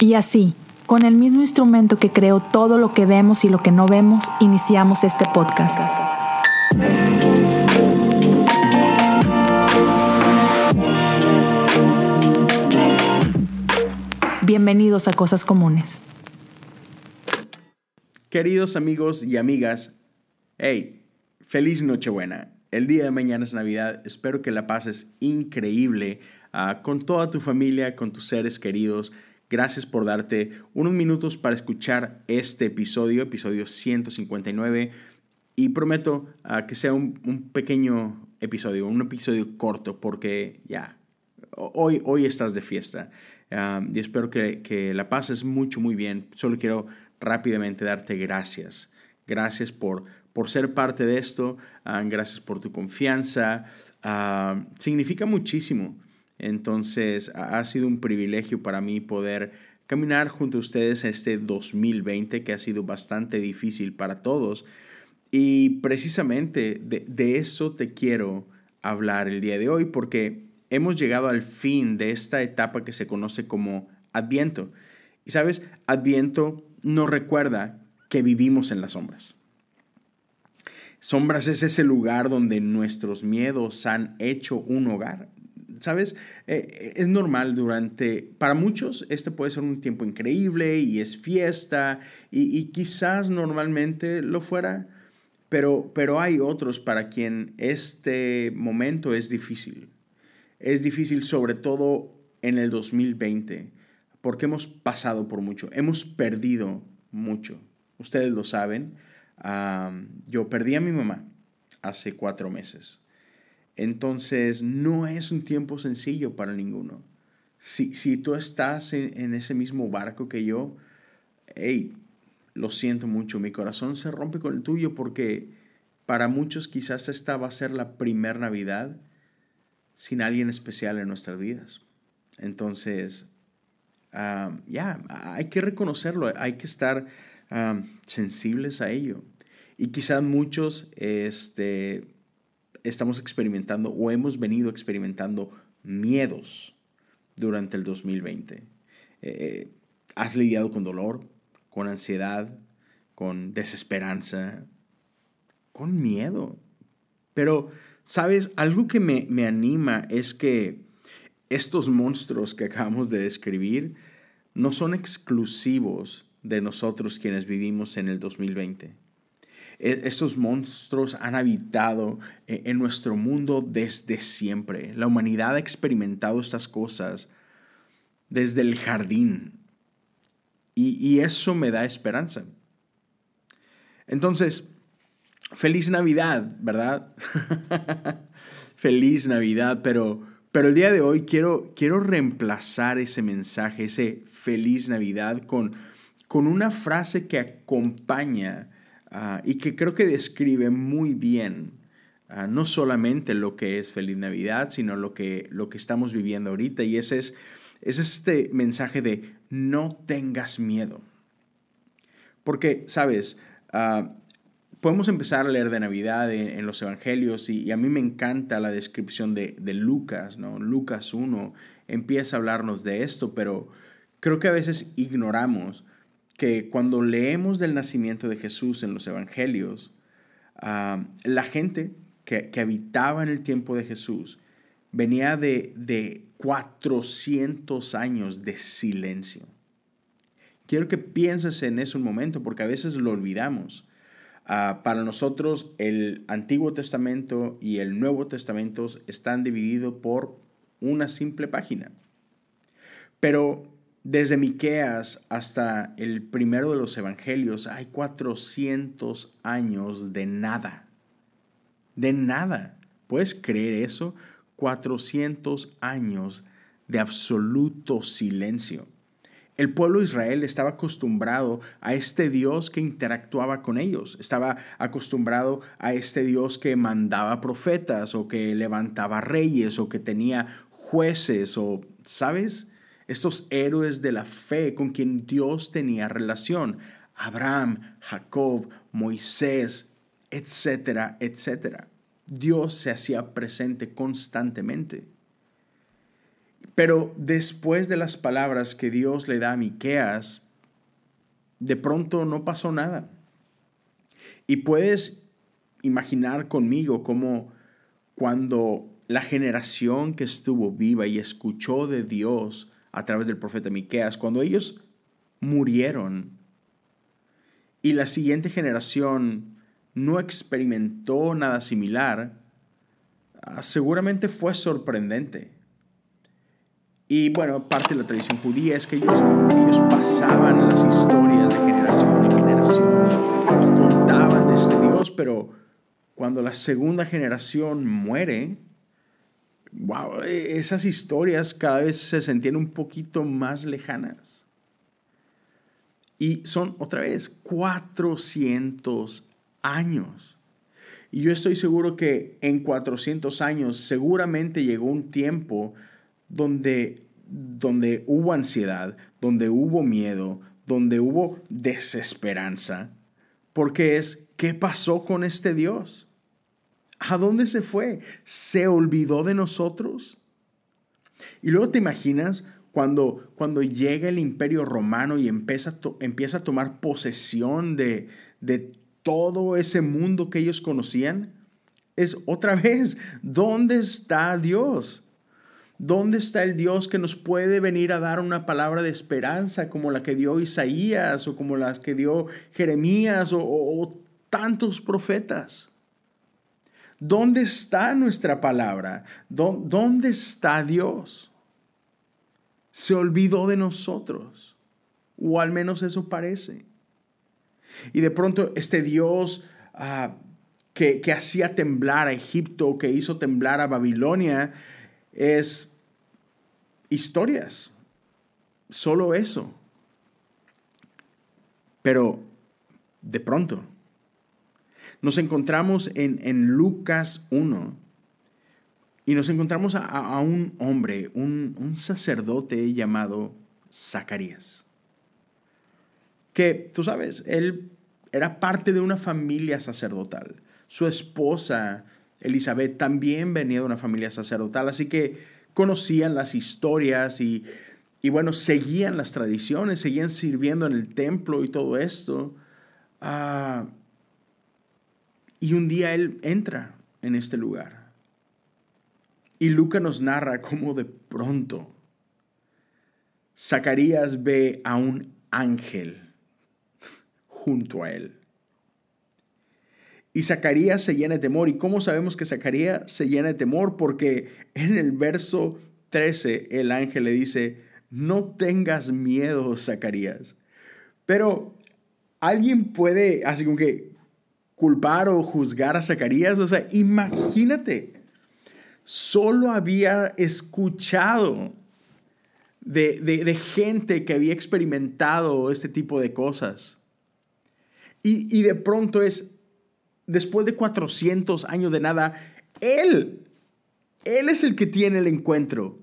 Y así, con el mismo instrumento que creó todo lo que vemos y lo que no vemos, iniciamos este podcast. Bienvenidos a Cosas Comunes. Queridos amigos y amigas, hey, feliz Nochebuena. El día de mañana es Navidad. Espero que la pases increíble ah, con toda tu familia, con tus seres queridos. Gracias por darte unos minutos para escuchar este episodio, episodio 159. Y prometo ah, que sea un, pequeño episodio, un episodio corto, porque ya, hoy, hoy estás de fiesta. Ah, y espero que, que la pases mucho, muy bien. Solo quiero rápidamente darte gracias. Gracias por, por ser parte de esto. Ah, gracias por tu confianza. significa muchísimo. Entonces, ha sido un privilegio para mí poder caminar junto a ustedes este 2020 que ha sido bastante difícil para todos. Y precisamente de, eso te quiero hablar el día de hoy porque hemos llegado al fin de esta etapa que se conoce como Adviento. Y sabes, Adviento nos recuerda que vivimos en las sombras. Sombras es ese lugar donde nuestros miedos han hecho un hogar. ¿Sabes? Eh, es normal durante, para muchos este puede ser un tiempo increíble y es fiesta y, quizás normalmente lo fuera, pero, pero hay otros para quien este momento es difícil. Es difícil sobre todo en el 2020 porque hemos pasado por mucho, hemos perdido mucho. Ustedes lo saben, yo perdí a mi mamá hace cuatro meses. Entonces, no es un tiempo sencillo para ninguno. Si, si tú estás en, ese mismo barco que yo, hey, lo siento mucho, mi corazón se rompe con el tuyo porque para muchos quizás esta va a ser la primera Navidad sin alguien especial en nuestras vidas. Entonces, ah, ya, hay que reconocerlo, hay que estar ah, sensibles a ello. Y quizás muchos, este, estamos experimentando o hemos venido experimentando miedos durante el 2020. Eh, eh, has lidiado con dolor, con ansiedad, con desesperanza, con miedo. Pero, ¿sabes? Algo que me, me anima es que estos monstruos que acabamos de describir no son exclusivos de nosotros quienes vivimos en el 2020 e, estos monstruos han habitado e, en nuestro mundo desde siempre. La humanidad ha experimentado estas cosas desde el jardín. Y, eso me da esperanza. Entonces, feliz Navidad, ¿verdad? feliz Navidad, pero, pero el día de hoy quiero, quiero reemplazar ese mensaje, ese feliz Navidad, con, con una frase que acompaña Ah, y que creo que describe muy bien ah, no solamente lo que es Feliz Navidad, sino lo que, lo que estamos viviendo ahorita. Y ese es, es este mensaje de no tengas miedo. Porque, sabes, ah, podemos empezar a leer de Navidad en, los Evangelios y, a mí me encanta la descripción de, de, Lucas, ¿no? Lucas 1 empieza a hablarnos de esto, pero creo que a veces ignoramos que cuando leemos del nacimiento de Jesús en los evangelios, ah, la gente que, habitaba en el tiempo de Jesús venía de, de 400 años de silencio. Quiero que pienses en eso un momento porque a veces lo olvidamos. Ah, para nosotros el Antiguo Testamento y el Nuevo Testamento están divididos por una simple página. Pero desde Miqueas hasta el primero de los evangelios hay 400 años de nada. De nada. ¿Puedes creer eso? 400 años de absoluto silencio. El pueblo de Israel estaba acostumbrado a este Dios que interactuaba con ellos, estaba acostumbrado a este Dios que mandaba profetas o que levantaba reyes o que tenía jueces o, ¿sabes? Estos héroes de la fe con quien Dios tenía relación, Abraham, Jacob, Moisés, etcétera, etcétera. Dios se hacía presente constantemente. Pero después de las palabras que Dios le da a Miqueas, de pronto no pasó nada. Y puedes imaginar conmigo cómo cuando la generación que estuvo viva y escuchó de Dios a través del profeta Miqueas, cuando ellos murieron y la siguiente generación no experimentó nada similar, ah, seguramente fue sorprendente. Y bueno, parte de la tradición judía es que ellos, pasaban las historias de generación en generación y, y contaban de este Dios, pero cuando la segunda generación muere, wow, esas historias cada vez se sentían un poquito más lejanas. Y son otra vez 400 años. Y yo estoy seguro que en 400 años seguramente llegó un tiempo donde, donde hubo ansiedad, donde hubo miedo, donde hubo desesperanza, porque es, ¿qué pasó con este Dios? ¿A dónde se fue? ¿Se olvidó de nosotros? Y luego te imaginas cuando, cuando llega el imperio romano y empieza, empieza a tomar posesión de, de todo ese mundo que ellos conocían, es otra vez, ¿dónde está Dios? ¿Dónde está el Dios que nos puede venir a dar una palabra de esperanza como la que dio Isaías o como las que dio Jeremías o, tantos profetas? ¿Dónde está nuestra palabra? ¿Dónde está Dios? Se olvidó de nosotros, o al menos eso parece. Y de pronto este Dios ah, que, que hacía temblar a Egipto, que hizo temblar a Babilonia, es historias, solo eso. Pero de pronto nos encontramos en, Lucas 1 y nos encontramos a, un hombre, un, un, sacerdote llamado Zacarías, que tú sabes, él era parte de una familia sacerdotal. Su esposa, Elizabeth, también venía de una familia sacerdotal, así que conocían las historias y, bueno, seguían las tradiciones, seguían sirviendo en el templo y todo esto. Ah, y un día él entra en este lugar. Y Lucas nos narra cómo de pronto Zacarías ve a un ángel junto a él. Y Zacarías se llena de temor. ¿Y cómo sabemos que Zacarías se llena de temor? Porque en el verso 13 el ángel le dice, no tengas miedo, Zacarías. Pero alguien puede, así como que, culpar o juzgar a Zacarías. O sea, imagínate, solo había escuchado de, de, gente que había experimentado este tipo de cosas. Y, y de pronto es, después de 400 años de nada, Él, Él es el que tiene el encuentro.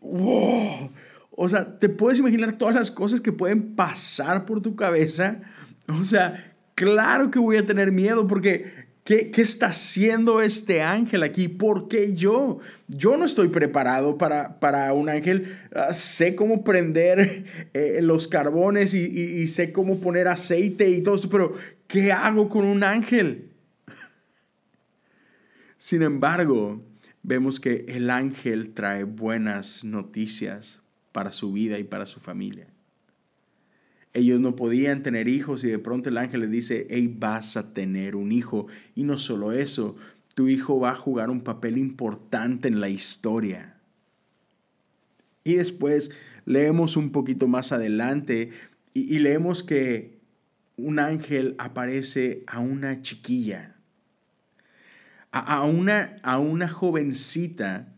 ¡Wow! O sea, ¿te puedes imaginar todas las cosas que pueden pasar por tu cabeza? O sea, claro que voy a tener miedo porque ¿Qué, ¿Qué, está haciendo este ángel aquí? ¿Por qué yo? Yo no estoy preparado para, para un ángel. Ah, sé cómo prender eh, los carbones y, y, sé cómo poner aceite y todo eso, pero ¿qué hago con un ángel? Sin embargo, vemos que el ángel trae buenas noticias para su vida y para su familia. Ellos no podían tener hijos y de pronto el ángel les dice, hey, vas a tener un hijo. Y no solo eso, tu hijo va a jugar un papel importante en la historia. Y después leemos un poquito más adelante y, leemos que un ángel aparece a una chiquilla, a, una, a una jovencita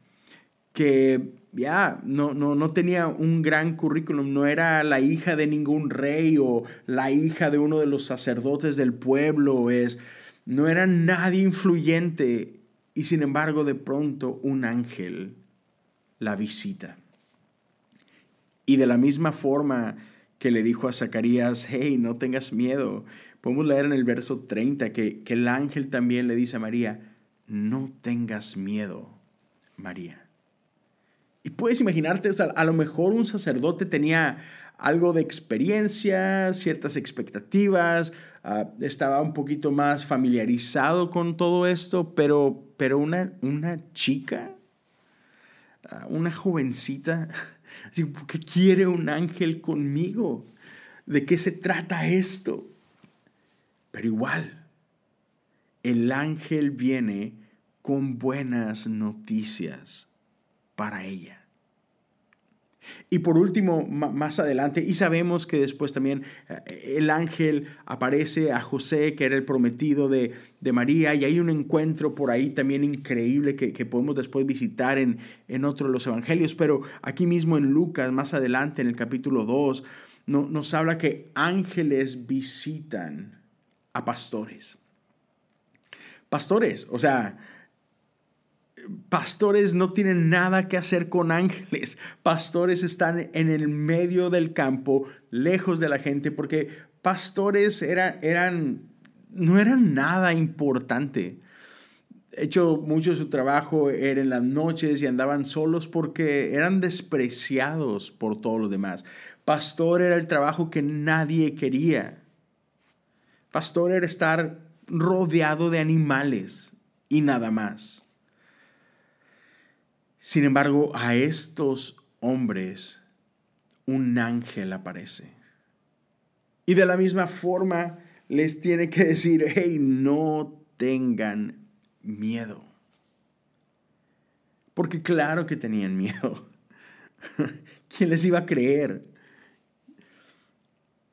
que ya no, no, no tenía un gran currículum, no era la hija de ningún rey o la hija de uno de los sacerdotes del pueblo, es, no era nadie influyente y sin embargo de pronto un ángel la visita. Y de la misma forma que le dijo a Zacarías, hey, no tengas miedo. Podemos leer en el verso 30 que, que el ángel también le dice a María, no tengas miedo, María. Y puedes imaginarte, a lo mejor un sacerdote tenía algo de experiencia, ciertas expectativas, ah, estaba un poquito más familiarizado con todo esto, pero, pero una, una chica, ah, una jovencita, ¿qué quiere un ángel conmigo? ¿De qué se trata esto? Pero igual, el ángel viene con buenas noticias para ella. Y por último, más adelante, y sabemos que después también eh, el ángel aparece a José, que era el prometido de, María, y hay un encuentro por ahí también increíble que, podemos después visitar en, en otro de los evangelios, pero aquí mismo en Lucas, más adelante en el capítulo 2, no, nos habla que ángeles visitan a pastores. Pastores, o sea, pastores no tienen nada que hacer con ángeles. Pastores están en el medio del campo, lejos de la gente, porque pastores eran, no eran nada importante. Hecho, mucho de su trabajo era en las noches y andaban solos porque eran despreciados por todos los demás. Pastor era el trabajo que nadie quería. Pastor era estar rodeado de animales y nada más. Sin embargo, a estos hombres un ángel aparece. Y de la misma forma les tiene que decir, hey, no tengan miedo. Porque claro que tenían miedo. ¿Quién les iba a creer?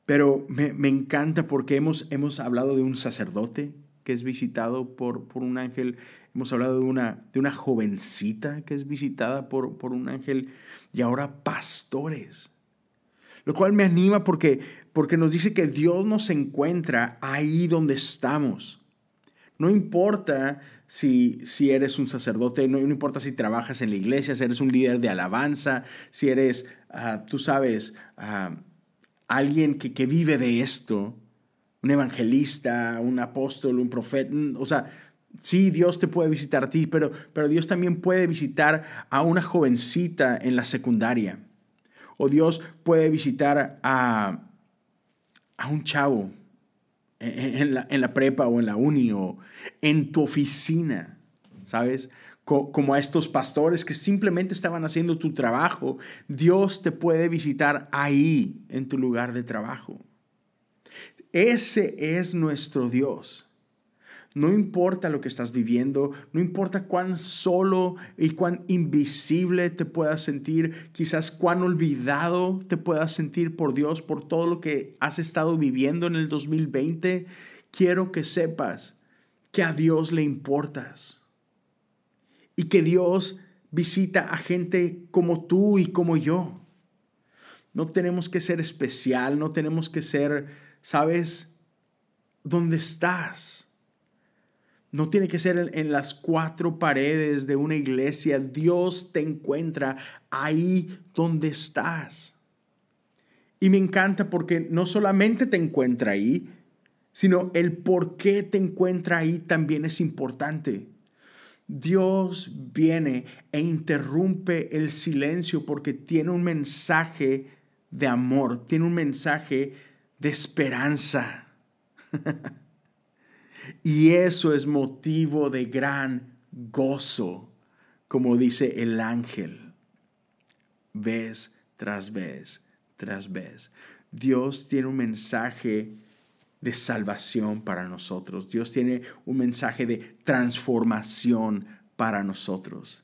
Pero me, encanta porque hemos, hemos hablado de un sacerdote que es visitado por, por un ángel. Hemos hablado de una, de una jovencita que es visitada por, por un ángel y ahora pastores. Lo cual me anima porque, porque nos dice que Dios nos encuentra ahí donde estamos. No importa si, si eres un sacerdote, no, importa si trabajas en la iglesia, si eres un líder de alabanza, si eres, ah, tú sabes, ah, alguien que, que vive de esto un evangelista, un apóstol, un profeta. Mm, o sea, sí, Dios te puede visitar a ti, pero, pero Dios también puede visitar a una jovencita en la secundaria. O Dios puede visitar a, a un chavo en la, en la, prepa o en la uni o en tu oficina, ¿sabes? Como a estos pastores que simplemente estaban haciendo tu trabajo. Dios te puede visitar ahí, en tu lugar de trabajo. Ese es nuestro Dios. No importa lo que estás viviendo, no importa cuán solo y cuán invisible te puedas sentir, quizás cuán olvidado te puedas sentir por Dios, por todo lo que has estado viviendo en el 2020, quiero que sepas que a Dios le importas y que Dios visita a gente como tú y como yo. No tenemos que ser especial, no tenemos que ser sabes dónde estás. No tiene que ser en, las cuatro paredes de una iglesia. Dios te encuentra ahí donde estás. Y me encanta porque no solamente te encuentra ahí, sino el por qué te encuentra ahí también es importante. Dios viene e interrumpe el silencio porque tiene un mensaje de amor, tiene un mensaje de esperanza. y eso es motivo de gran gozo, como dice el ángel, vez tras vez tras vez. Dios tiene un mensaje de salvación para nosotros. Dios tiene un mensaje de transformación para nosotros.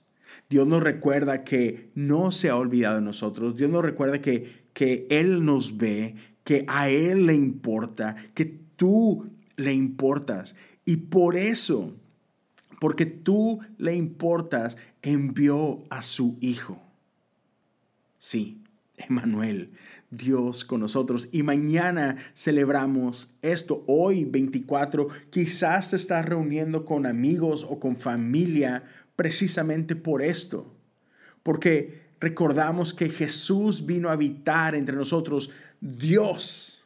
Dios nos recuerda que no se ha olvidado de nosotros. Dios nos recuerda que, que Él nos ve, que a Él le importa, que tú le importas. Y por eso, porque tú le importas, envió a su Hijo. Sí, Emanuel, Dios con nosotros. Y mañana celebramos esto. Hoy, 24, quizás te estás reuniendo con amigos o con familia precisamente por esto. Porque recordamos que Jesús vino a habitar entre nosotros Dios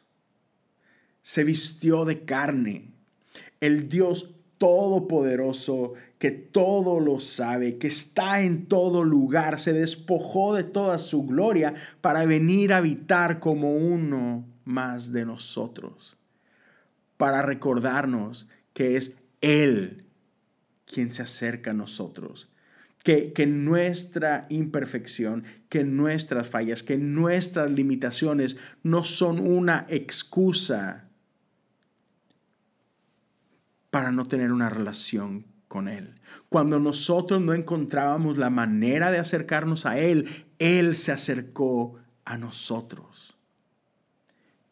se vistió de carne. El Dios todopoderoso, que todo lo sabe, que está en todo lugar, se despojó de toda su gloria para venir a habitar como uno más de nosotros, para recordarnos que es Él quien se acerca a nosotros. Que, nuestra imperfección, que nuestras fallas, que nuestras limitaciones no son una excusa para no tener una relación con Él. Cuando nosotros no encontrábamos la manera de acercarnos a Él, Él se acercó a nosotros.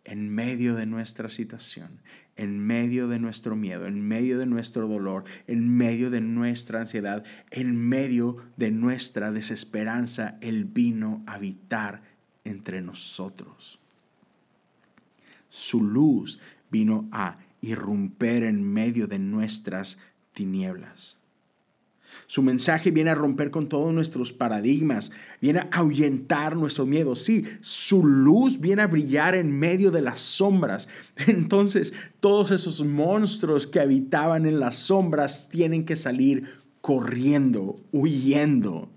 En medio de nuestra situación, en medio de nuestro miedo, en medio de nuestro dolor, en medio de nuestra ansiedad, en medio de nuestra desesperanza, Él vino a habitar entre nosotros. Su luz vino a irrumper en medio de nuestras tinieblas. Su mensaje viene a romper con todos nuestros paradigmas, viene a ahuyentar nuestro miedo. Sí, su luz viene a brillar en medio de las sombras. Entonces, todos esos monstruos que habitaban en las sombras tienen que salir corriendo, huyendo,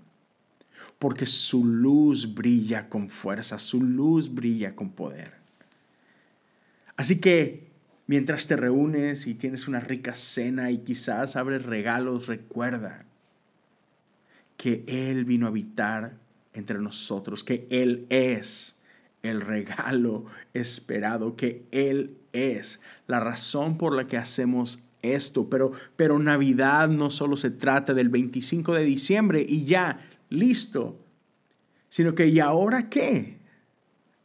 porque su luz brilla con fuerza, su luz brilla con poder. Así que Mientras te reúnes y tienes una rica cena y quizás abres regalos, recuerda que Él vino a habitar entre nosotros, que Él es el regalo esperado, que Él es la razón por la que hacemos esto. Pero, pero Navidad no solo se trata del 25 de diciembre y ya, listo, sino que ¿y ahora qué?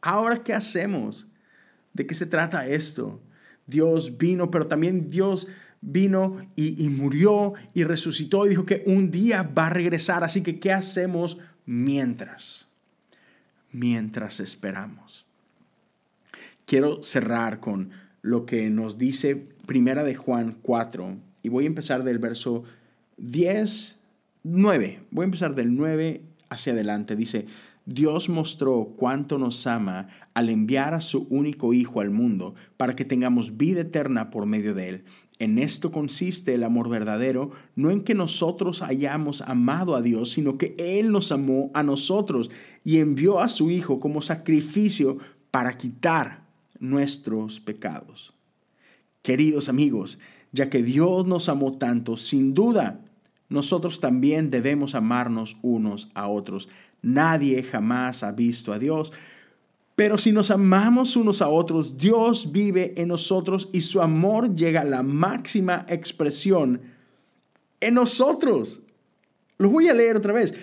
¿Ahora qué hacemos? ¿De qué se trata esto? Dios vino, pero también Dios vino y, murió y resucitó y dijo que un día va a regresar. Así que, ¿qué hacemos mientras? Mientras esperamos. Quiero cerrar con lo que nos dice Primera de Juan 4 y voy a empezar del verso 10, 9. Voy a empezar del 9 hacia adelante. Dice, Dios mostró cuánto nos ama al enviar a su único Hijo al mundo para que tengamos vida eterna por medio de Él. En esto consiste el amor verdadero, no en que nosotros hayamos amado a Dios, sino que Él nos amó a nosotros y envió a su Hijo como sacrificio para quitar nuestros pecados. Queridos amigos, ya que Dios nos amó tanto, sin duda, nosotros también debemos amarnos unos a otros. Nadie jamás ha visto a Dios. Pero si nos amamos unos a otros, Dios vive en nosotros y su amor llega a la máxima expresión en nosotros. Lo voy a leer otra vez.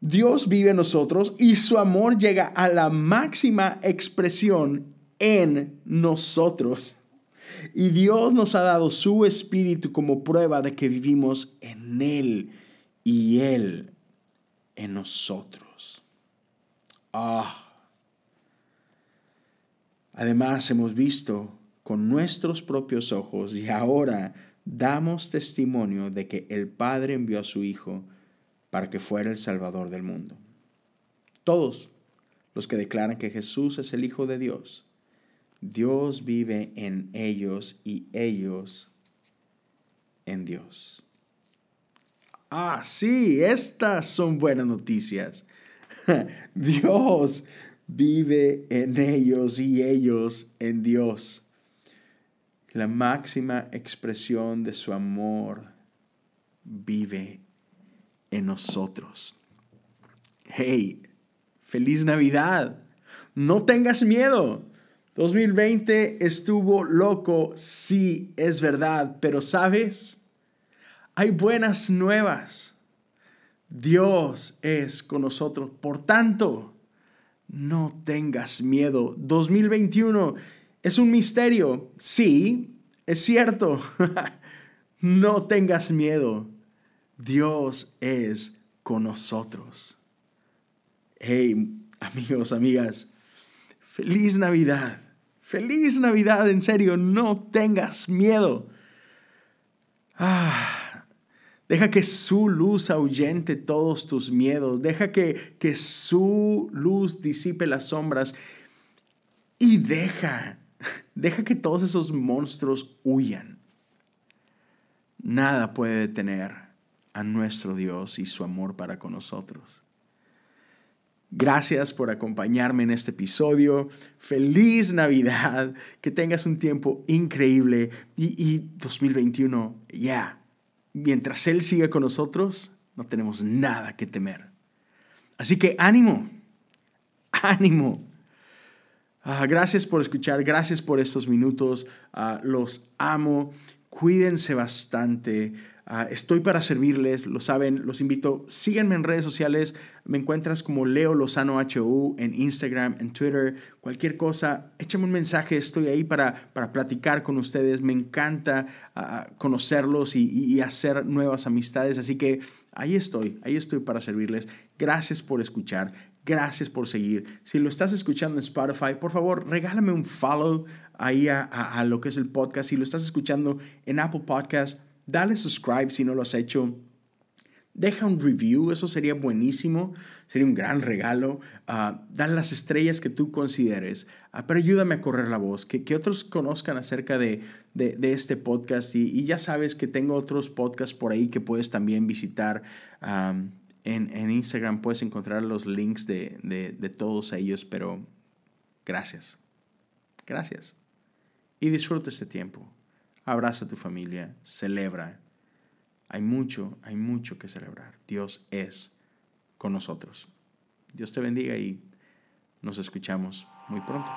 Dios vive en nosotros y su amor llega a la máxima expresión en nosotros. Y Dios nos ha dado su espíritu como prueba de que vivimos en Él y Él en nosotros. Ah. Además hemos visto con nuestros propios ojos y ahora damos testimonio de que el Padre envió a su Hijo para que fuera el Salvador del mundo. Todos los que declaran que Jesús es el Hijo de Dios, Dios vive en ellos y ellos en Dios. Ah, sí, estas son buenas noticias. Dios vive en ellos y ellos en Dios. La máxima expresión de su amor vive en nosotros. Hey, feliz Navidad. No tengas miedo. 2020 estuvo loco, sí, es verdad, pero sabes, hay buenas nuevas. Dios es con nosotros. Por tanto, no tengas miedo. 2021 es un misterio. Sí, es cierto. no tengas miedo. Dios es con nosotros. Hey, amigos, amigas, feliz Navidad. Feliz Navidad, en serio, no tengas miedo. Ah, Deja que su luz ahuyente todos tus miedos. Deja que, que su luz disipe las sombras. Y deja, deja que todos esos monstruos huyan. nada puede detener a nuestro Dios y su amor para con nosotros. Gracias por acompañarme en este episodio. Feliz Navidad. Que tengas un tiempo increíble. Y, 2021, ya. Mientras Él siga con nosotros, no tenemos nada que temer. Así que ánimo. Ánimo. Ah, gracias por escuchar. Gracias por estos minutos. Ah, los amo. Cuídense bastante. Ah, estoy para servirles, lo saben, los invito, síganme en redes sociales, me encuentras como Leo Lozano HU en Instagram, en Twitter, cualquier cosa, échame un mensaje, estoy ahí para, para platicar con ustedes, me encanta ah, conocerlos y, y hacer nuevas amistades, así que ahí estoy, ahí estoy para servirles. Gracias por escuchar, Gracias por seguir. Si lo estás escuchando en Spotify, por favor, regálame un follow ahí a, a, lo que es el podcast. Si lo estás escuchando en Apple Podcast, dale subscribe si no lo has hecho. Deja un review, eso sería buenísimo, sería un gran regalo. Uh, dale las estrellas que tú consideres, uh, pero ayúdame a correr la voz, que, que otros conozcan acerca de, de, este podcast. Y, ya sabes que tengo otros podcasts por ahí que puedes también visitar. En, en, Instagram puedes encontrar los links de, de, de todos ellos, pero gracias. Gracias. Y disfruta este tiempo abraza a tu familia, celebra. Hay mucho, hay mucho que celebrar. Dios es con nosotros. Dios te bendiga y nos escuchamos muy pronto.